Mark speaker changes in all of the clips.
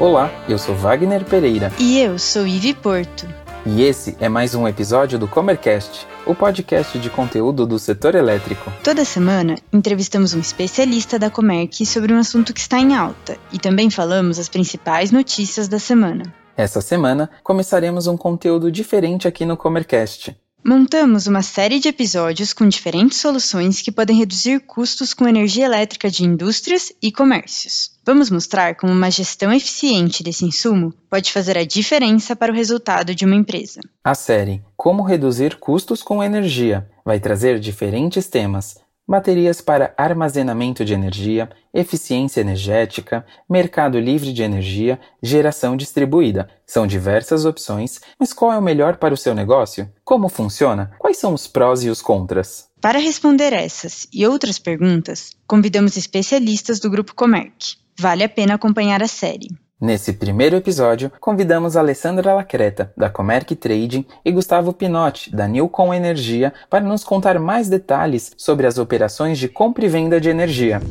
Speaker 1: Olá, eu sou Wagner Pereira.
Speaker 2: E eu sou Ive Porto.
Speaker 1: E esse é mais um episódio do Comercast, o podcast de conteúdo do setor elétrico.
Speaker 2: Toda semana entrevistamos um especialista da Comerc sobre um assunto que está em alta e também falamos as principais notícias da semana.
Speaker 1: Essa semana começaremos um conteúdo diferente aqui no Comercast.
Speaker 2: Montamos uma série de episódios com diferentes soluções que podem reduzir custos com energia elétrica de indústrias e comércios. Vamos mostrar como uma gestão eficiente desse insumo pode fazer a diferença para o resultado de uma empresa.
Speaker 1: A série Como Reduzir Custos com Energia vai trazer diferentes temas baterias para armazenamento de energia, eficiência energética, mercado livre de energia, geração distribuída. São diversas opções, mas qual é o melhor para o seu negócio? Como funciona? Quais são os prós e os contras?
Speaker 2: Para responder essas e outras perguntas, convidamos especialistas do Grupo Comerc. Vale a pena acompanhar a série.
Speaker 1: Nesse primeiro episódio, convidamos Alessandra Lacreta, da Comerc Trading, e Gustavo Pinotti, da Newcom Energia, para nos contar mais detalhes sobre as operações de compra e venda de energia.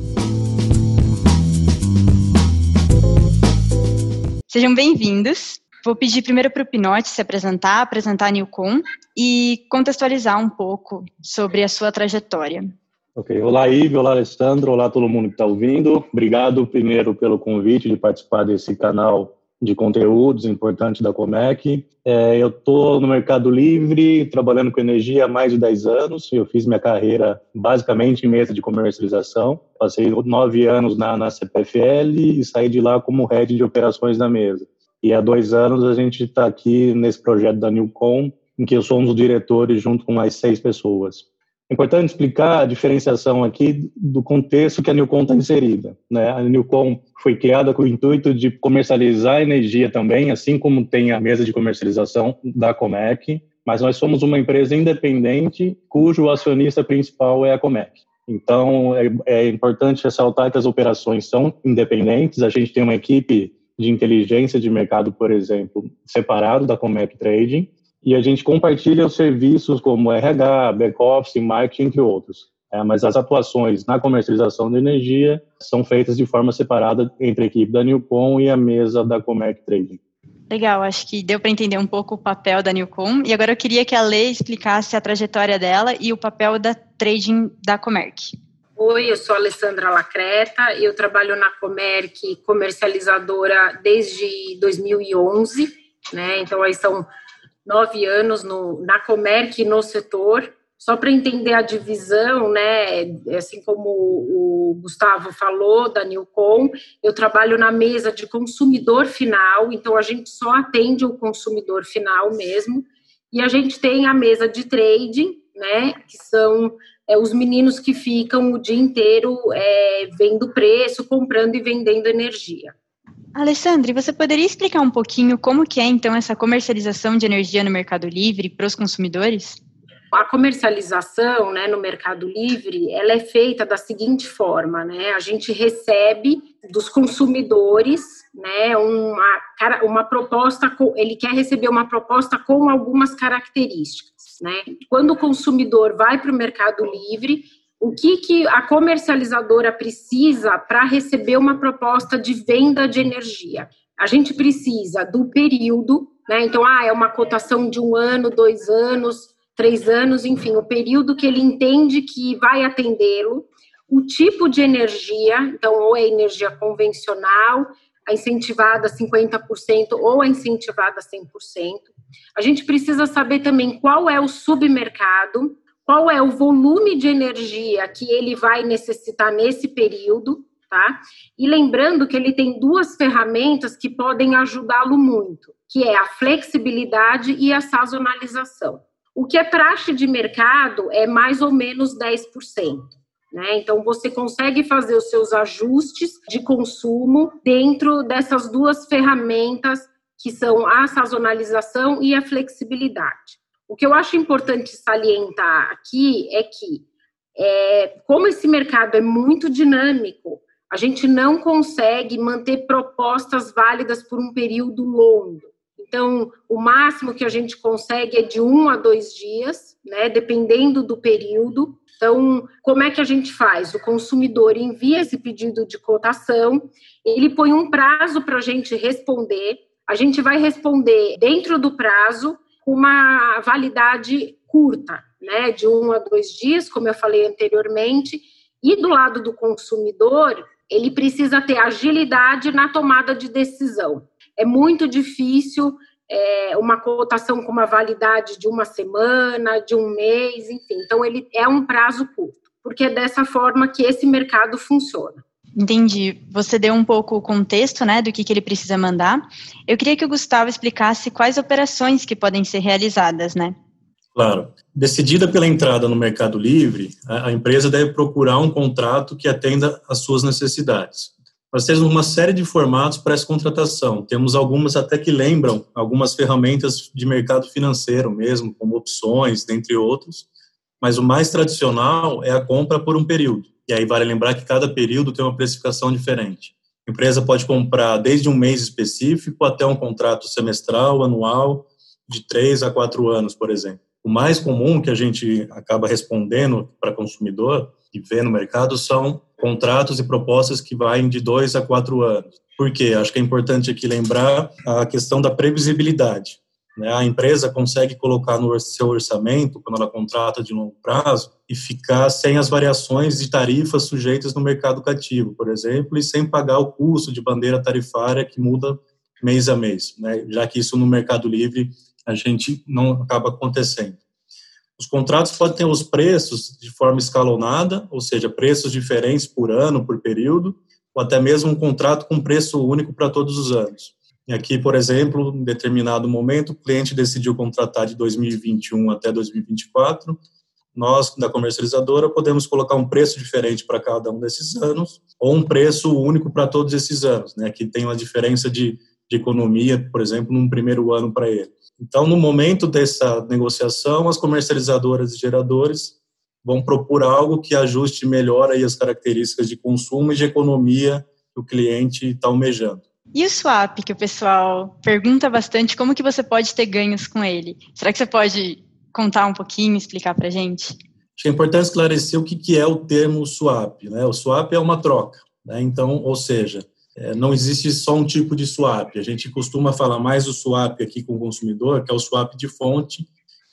Speaker 2: Sejam bem-vindos. Vou pedir primeiro para o Pinotti se apresentar, apresentar a Newcom e contextualizar um pouco sobre a sua trajetória.
Speaker 3: Ok, olá Ive, olá Alessandro, olá todo mundo que está ouvindo. Obrigado primeiro pelo convite de participar desse canal de conteúdos importante da Comec. É, eu estou no Mercado Livre, trabalhando com energia há mais de 10 anos. Eu fiz minha carreira basicamente em mesa de comercialização. Passei nove anos na, na CPFL e saí de lá como head de operações da mesa. E há dois anos a gente está aqui nesse projeto da Newcom, em que eu sou um dos diretores junto com mais seis pessoas. É importante explicar a diferenciação aqui do contexto que a Newcom está inserida. Né? A Newcom foi criada com o intuito de comercializar energia também, assim como tem a mesa de comercialização da Comec, mas nós somos uma empresa independente cujo acionista principal é a Comec. Então, é, é importante ressaltar que as operações são independentes, a gente tem uma equipe de inteligência de mercado, por exemplo, separado da Comec Trading, e a gente compartilha os serviços como RH, back-office, marketing, entre outros. É, mas as atuações na comercialização de energia são feitas de forma separada entre a equipe da Newcom e a mesa da Comerc Trading.
Speaker 2: Legal, acho que deu para entender um pouco o papel da Newcom. E agora eu queria que a Lei explicasse a trajetória dela e o papel da trading da Comerc.
Speaker 4: Oi, eu sou Alessandra Lacreta, eu trabalho na Comerc comercializadora desde 2011, né? Então aí são nove anos no, na Comerc no setor. Só para entender a divisão, né, assim como o Gustavo falou, da Newcom, eu trabalho na mesa de consumidor final, então a gente só atende o consumidor final mesmo, e a gente tem a mesa de trading, né, que são é, os meninos que ficam o dia inteiro é, vendo preço, comprando e vendendo energia.
Speaker 2: Alessandre, você poderia explicar um pouquinho como que é então essa comercialização de energia no Mercado Livre para os consumidores?
Speaker 4: A comercialização, né, no Mercado Livre, ela é feita da seguinte forma, né? A gente recebe dos consumidores, né, uma, uma proposta, ele quer receber uma proposta com algumas características, né? Quando o consumidor vai para o Mercado Livre, o que, que a comercializadora precisa para receber uma proposta de venda de energia? A gente precisa do período, né? Então, ah, é uma cotação de um ano, dois anos, três anos, enfim, o período que ele entende que vai atendê-lo, o tipo de energia, então, ou é energia convencional, a incentivada 50% ou a incentivada 100%. A gente precisa saber também qual é o submercado, qual é o volume de energia que ele vai necessitar nesse período, tá? E lembrando que ele tem duas ferramentas que podem ajudá-lo muito, que é a flexibilidade e a sazonalização. O que é praxe de mercado é mais ou menos 10%. Né? Então, você consegue fazer os seus ajustes de consumo dentro dessas duas ferramentas que são a sazonalização e a flexibilidade. O que eu acho importante salientar aqui é que, é, como esse mercado é muito dinâmico, a gente não consegue manter propostas válidas por um período longo. Então, o máximo que a gente consegue é de um a dois dias, né, dependendo do período. Então, como é que a gente faz? O consumidor envia esse pedido de cotação, ele põe um prazo para a gente responder, a gente vai responder dentro do prazo uma validade curta, né, de um a dois dias, como eu falei anteriormente, e do lado do consumidor, ele precisa ter agilidade na tomada de decisão. É muito difícil é, uma cotação com uma validade de uma semana, de um mês, enfim. Então, ele é um prazo curto, porque é dessa forma que esse mercado funciona.
Speaker 2: Entendi. Você deu um pouco o contexto, né, do que, que ele precisa mandar. Eu queria que o Gustavo explicasse quais operações que podem ser realizadas, né?
Speaker 3: Claro. Decidida pela entrada no Mercado Livre, a empresa deve procurar um contrato que atenda às suas necessidades. Nós temos uma série de formatos para essa contratação. Temos algumas até que lembram algumas ferramentas de mercado financeiro mesmo, como opções, dentre outros. Mas o mais tradicional é a compra por um período. E aí vale lembrar que cada período tem uma precificação diferente. A empresa pode comprar desde um mês específico até um contrato semestral, anual, de três a quatro anos, por exemplo. O mais comum que a gente acaba respondendo para consumidor e vê no mercado são contratos e propostas que vão de dois a quatro anos. Por quê? Acho que é importante aqui lembrar a questão da previsibilidade. Né? A empresa consegue colocar no seu orçamento, quando ela contrata de longo prazo, e ficar sem as variações de tarifas sujeitas no mercado cativo, por exemplo, e sem pagar o custo de bandeira tarifária que muda mês a mês, né? já que isso no Mercado Livre a gente não acaba acontecendo. Os contratos podem ter os preços de forma escalonada, ou seja, preços diferentes por ano, por período, ou até mesmo um contrato com preço único para todos os anos. E aqui, por exemplo, em determinado momento, o cliente decidiu contratar de 2021 até 2024. Nós, da comercializadora, podemos colocar um preço diferente para cada um desses anos, ou um preço único para todos esses anos, né, que tem uma diferença de, de economia, por exemplo, num primeiro ano para ele. Então, no momento dessa negociação, as comercializadoras e geradores vão propor algo que ajuste melhor aí as características de consumo e de economia que o cliente está almejando.
Speaker 2: E o swap, que o pessoal pergunta bastante, como que você pode ter ganhos com ele? Será que você pode contar um pouquinho, explicar para a gente?
Speaker 3: Acho que é importante esclarecer o que é o termo swap. Né? O swap é uma troca. Né? Então, ou seja, é, não existe só um tipo de swap. A gente costuma falar mais o swap aqui com o consumidor, que é o swap de fonte.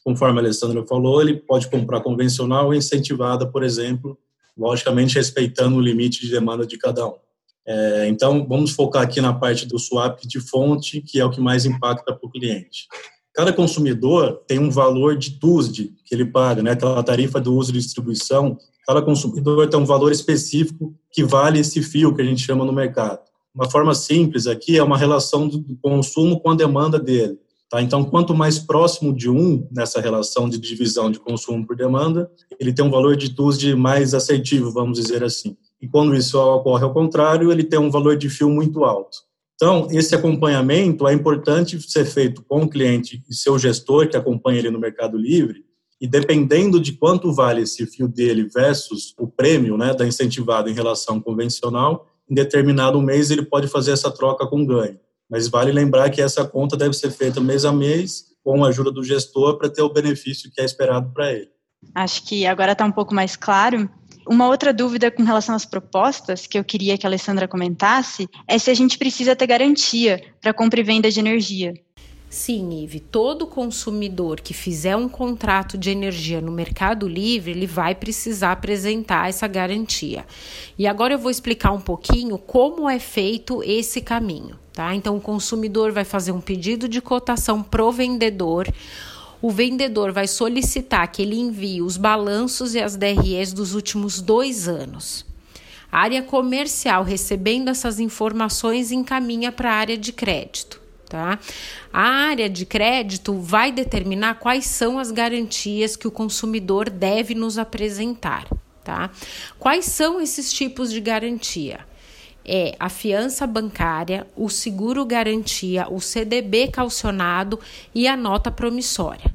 Speaker 3: Conforme a Alessandra falou, ele pode comprar convencional ou incentivada, por exemplo, logicamente respeitando o limite de demanda de cada um. É, então, vamos focar aqui na parte do swap de fonte, que é o que mais impacta para o cliente. Cada consumidor tem um valor de TUSD que ele paga, né, aquela tarifa do uso de distribuição. Cada consumidor tem um valor específico que vale esse fio que a gente chama no mercado uma forma simples aqui é uma relação do consumo com a demanda dele. Tá? Então, quanto mais próximo de um nessa relação de divisão de consumo por demanda, ele tem um valor de TUSD mais assertivo, vamos dizer assim. E quando isso ocorre ao contrário, ele tem um valor de fio muito alto. Então, esse acompanhamento é importante ser feito com o cliente e seu gestor que acompanha ele no Mercado Livre, e dependendo de quanto vale esse fio dele versus o prêmio né, da incentivada em relação convencional, em determinado mês ele pode fazer essa troca com ganho. Mas vale lembrar que essa conta deve ser feita mês a mês, com a ajuda do gestor, para ter o benefício que é esperado para ele.
Speaker 2: Acho que agora está um pouco mais claro. Uma outra dúvida com relação às propostas que eu queria que a Alessandra comentasse é se a gente precisa ter garantia para compra e venda de energia.
Speaker 5: Sim, Ive, todo consumidor que fizer um contrato de energia no Mercado Livre, ele vai precisar apresentar essa garantia. E agora eu vou explicar um pouquinho como é feito esse caminho, tá? Então o consumidor vai fazer um pedido de cotação pro vendedor. O vendedor vai solicitar que ele envie os balanços e as DREs dos últimos dois anos. A área comercial, recebendo essas informações, encaminha para a área de crédito tá? A área de crédito vai determinar quais são as garantias que o consumidor deve nos apresentar, tá? Quais são esses tipos de garantia? É a fiança bancária, o seguro garantia, o CDB calcionado e a nota promissória.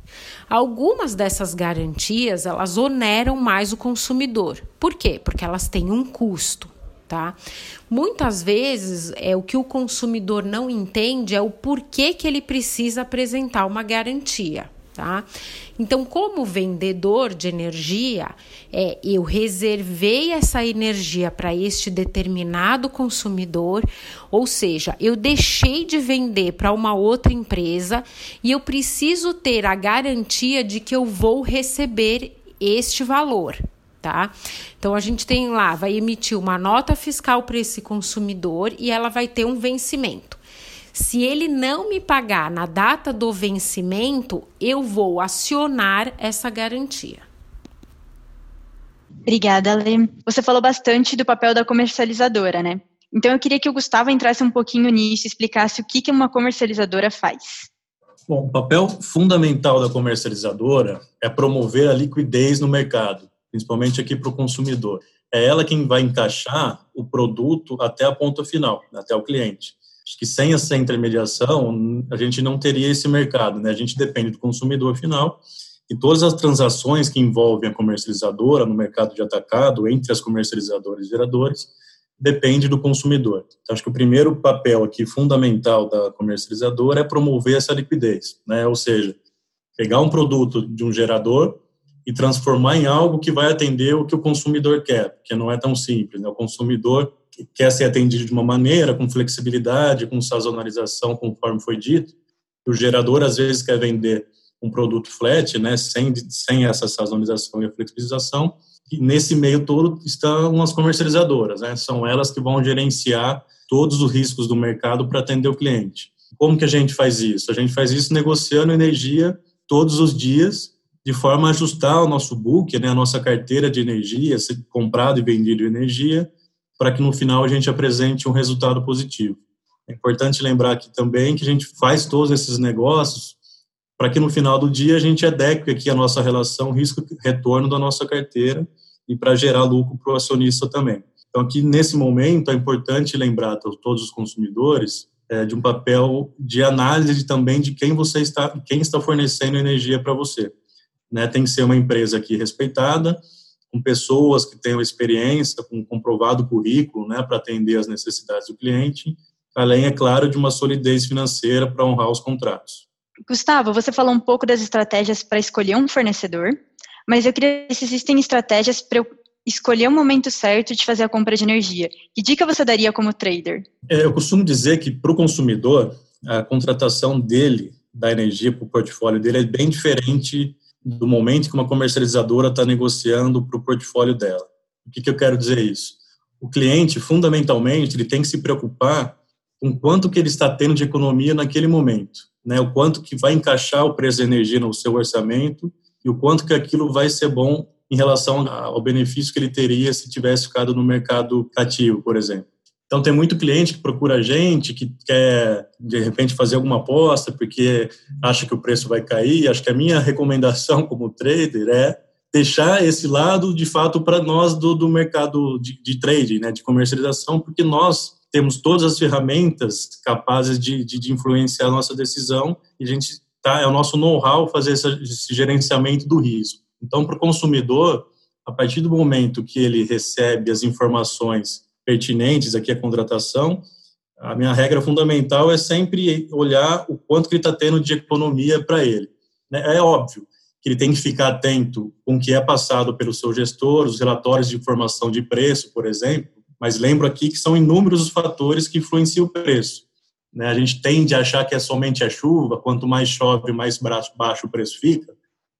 Speaker 5: Algumas dessas garantias, elas oneram mais o consumidor. Por quê? Porque elas têm um custo tá? Muitas vezes é o que o consumidor não entende é o porquê que ele precisa apresentar uma garantia. Tá? Então, como vendedor de energia, é, eu reservei essa energia para este determinado consumidor, ou seja, eu deixei de vender para uma outra empresa e eu preciso ter a garantia de que eu vou receber este valor. Tá? Então a gente tem lá, vai emitir uma nota fiscal para esse consumidor e ela vai ter um vencimento. Se ele não me pagar na data do vencimento, eu vou acionar essa garantia.
Speaker 2: Obrigada, Lê. Você falou bastante do papel da comercializadora, né? Então eu queria que o Gustavo entrasse um pouquinho nisso e explicasse o que, que uma comercializadora faz.
Speaker 3: Bom, o papel fundamental da comercializadora é promover a liquidez no mercado, principalmente aqui para o consumidor. É ela quem vai encaixar o produto até a ponta final, até o cliente. Acho que sem essa intermediação, a gente não teria esse mercado, né? A gente depende do consumidor final e todas as transações que envolvem a comercializadora no mercado de atacado, entre as comercializadoras e geradores, depende do consumidor. Então, acho que o primeiro papel aqui fundamental da comercializadora é promover essa liquidez, né? Ou seja, pegar um produto de um gerador e transformar em algo que vai atender o que o consumidor quer, porque não é tão simples, né? O consumidor quer ser atendido de uma maneira, com flexibilidade, com sazonalização, conforme foi dito. O gerador, às vezes, quer vender um produto flat, né, sem, sem essa sazonalização e flexibilização. E nesse meio todo estão as comercializadoras, né, são elas que vão gerenciar todos os riscos do mercado para atender o cliente. Como que a gente faz isso? A gente faz isso negociando energia todos os dias, de forma a ajustar o nosso book, né, a nossa carteira de energia, comprado e vendido energia, para que no final a gente apresente um resultado positivo. É importante lembrar aqui também que a gente faz todos esses negócios para que no final do dia a gente adeque aqui a nossa relação risco-retorno da nossa carteira e para gerar lucro para o acionista também. Então, aqui nesse momento é importante lembrar a todos os consumidores é, de um papel de análise também de quem você está, quem está fornecendo energia para você. Né? Tem que ser uma empresa aqui respeitada, com pessoas que tenham experiência, com comprovado currículo, né, para atender as necessidades do cliente, além, é claro, de uma solidez financeira para honrar os contratos.
Speaker 2: Gustavo, você falou um pouco das estratégias para escolher um fornecedor, mas eu queria saber se existem estratégias para eu escolher o momento certo de fazer a compra de energia. Que dica você daria como trader?
Speaker 3: É, eu costumo dizer que para o consumidor, a contratação dele, da energia para o portfólio dele, é bem diferente do momento que uma comercializadora está negociando para o portfólio dela. O que, que eu quero dizer isso? O cliente, fundamentalmente, ele tem que se preocupar com quanto que ele está tendo de economia naquele momento, né? O quanto que vai encaixar o preço da energia no seu orçamento e o quanto que aquilo vai ser bom em relação ao benefício que ele teria se tivesse ficado no mercado cativo, por exemplo. Então, tem muito cliente que procura a gente, que quer, de repente, fazer alguma aposta, porque acha que o preço vai cair. Acho que a minha recomendação como trader é deixar esse lado, de fato, para nós do, do mercado de, de trading, né, de comercialização, porque nós temos todas as ferramentas capazes de, de, de influenciar a nossa decisão e a gente tá, é o nosso know-how fazer esse, esse gerenciamento do risco. Então, para o consumidor, a partir do momento que ele recebe as informações pertinentes aqui à contratação, a minha regra fundamental é sempre olhar o quanto que ele está tendo de economia para ele. Né? É óbvio que ele tem que ficar atento com o que é passado pelo seu gestor, os relatórios de informação de preço, por exemplo, mas lembro aqui que são inúmeros os fatores que influenciam o preço. Né? A gente tende a achar que é somente a chuva, quanto mais chove, mais baixo o preço fica,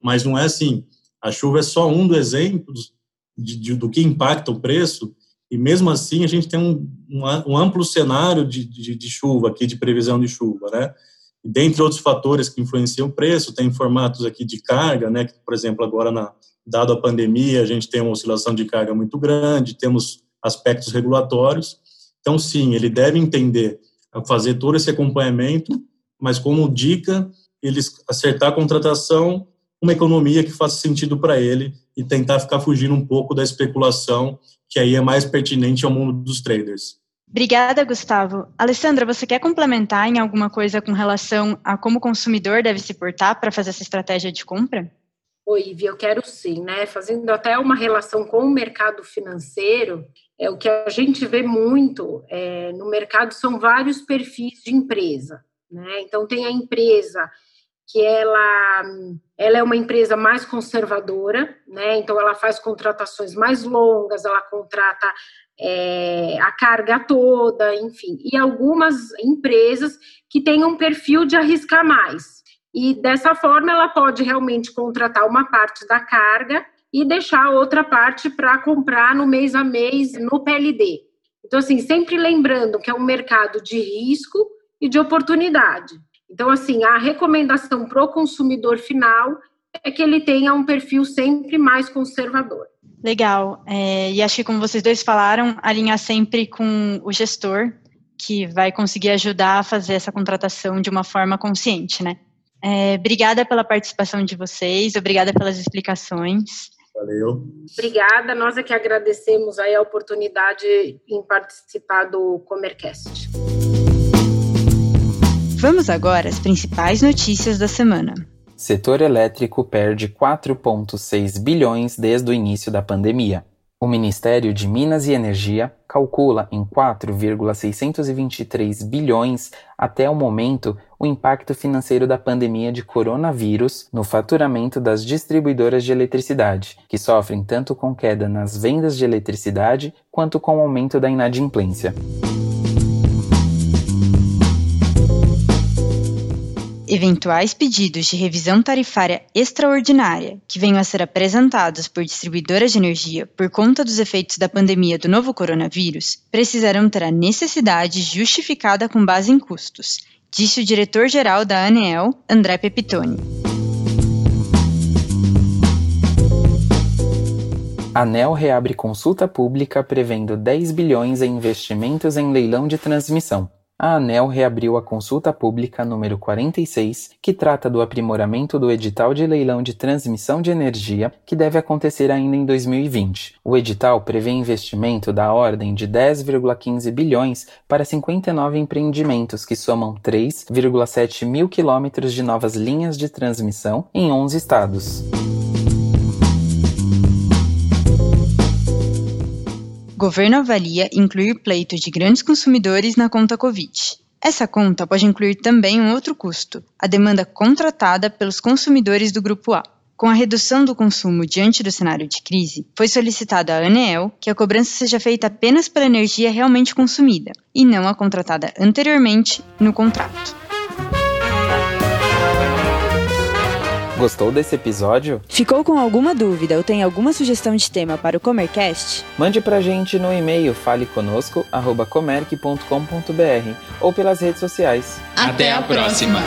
Speaker 3: mas não é assim. A chuva é só um dos exemplos do que impacta o preço, e mesmo assim a gente tem um, um, amplo cenário de, de, de, chuva aqui, de previsão de chuva, né? E dentre outros fatores que influenciam o preço, tem formatos aqui de carga, né? Que, por exemplo, agora, na, dado a pandemia, a gente tem uma oscilação de carga muito grande, temos aspectos regulatórios. Então, sim, ele deve entender fazer todo esse acompanhamento, mas como dica, ele acertar a contratação, uma economia que faça sentido para ele e tentar ficar fugindo um pouco da especulação que aí é mais pertinente ao mundo dos traders.
Speaker 2: Obrigada, Gustavo. Alessandra, você quer complementar em alguma coisa com relação a como o consumidor deve se portar para fazer essa estratégia de compra?
Speaker 4: Oi, Ivy, eu quero sim, né? Fazendo até uma relação com o mercado financeiro, é o que a gente vê muito é, no mercado são vários perfis de empresa, né? Então tem a empresa que ela, ela é uma empresa mais conservadora, né? Então ela faz contratações mais longas, ela contrata é, a carga toda, enfim, e algumas empresas que têm um perfil de arriscar mais. E dessa forma ela pode realmente contratar uma parte da carga e deixar outra parte para comprar no mês a mês no PLD. Então, assim, sempre lembrando que é um mercado de risco e de oportunidade. Então, assim, a recomendação para o consumidor final é que ele tenha um perfil sempre mais conservador.
Speaker 2: Legal. É, e acho que, como vocês dois falaram, alinhar sempre com o gestor, que vai conseguir ajudar a fazer essa contratação de uma forma consciente, né? É, obrigada pela participação de vocês, obrigada pelas explicações.
Speaker 3: Valeu.
Speaker 4: Obrigada, nós é que agradecemos aí a oportunidade em participar do Comercast.
Speaker 2: Vamos agora às principais notícias da semana.
Speaker 1: Setor elétrico perde 4,6 bilhões desde o início da pandemia. O Ministério de Minas e Energia calcula em 4,623 bilhões até o momento o impacto financeiro da pandemia de coronavírus no faturamento das distribuidoras de eletricidade, que sofrem tanto com queda nas vendas de eletricidade quanto com o aumento da inadimplência.
Speaker 2: Eventuais pedidos de revisão tarifária extraordinária que venham a ser apresentados por distribuidoras de energia por conta dos efeitos da pandemia do novo coronavírus precisarão ter a necessidade justificada com base em custos, disse o diretor-geral da ANEEL, André Pepitone.
Speaker 1: A ANEL reabre consulta pública prevendo 10 bilhões em investimentos em leilão de transmissão a ANEL reabriu a consulta pública número 46, que trata do aprimoramento do edital de leilão de transmissão de energia, que deve acontecer ainda em 2020. O edital prevê investimento da ordem de 10,15 bilhões para 59 empreendimentos que somam 3,7 mil quilômetros de novas linhas de transmissão em 11 estados.
Speaker 2: Governo avalia incluir pleito de grandes consumidores na conta Covid. Essa conta pode incluir também um outro custo, a demanda contratada pelos consumidores do Grupo A. Com a redução do consumo diante do cenário de crise, foi solicitado à ANEEL que a cobrança seja feita apenas pela energia realmente consumida e não a contratada anteriormente no contrato.
Speaker 1: Gostou desse episódio?
Speaker 2: Ficou com alguma dúvida ou tem alguma sugestão de tema para o Comercast?
Speaker 1: Mande pra gente no e-mail faleconosco@comerc.com.br ou pelas redes sociais.
Speaker 6: Até a próxima.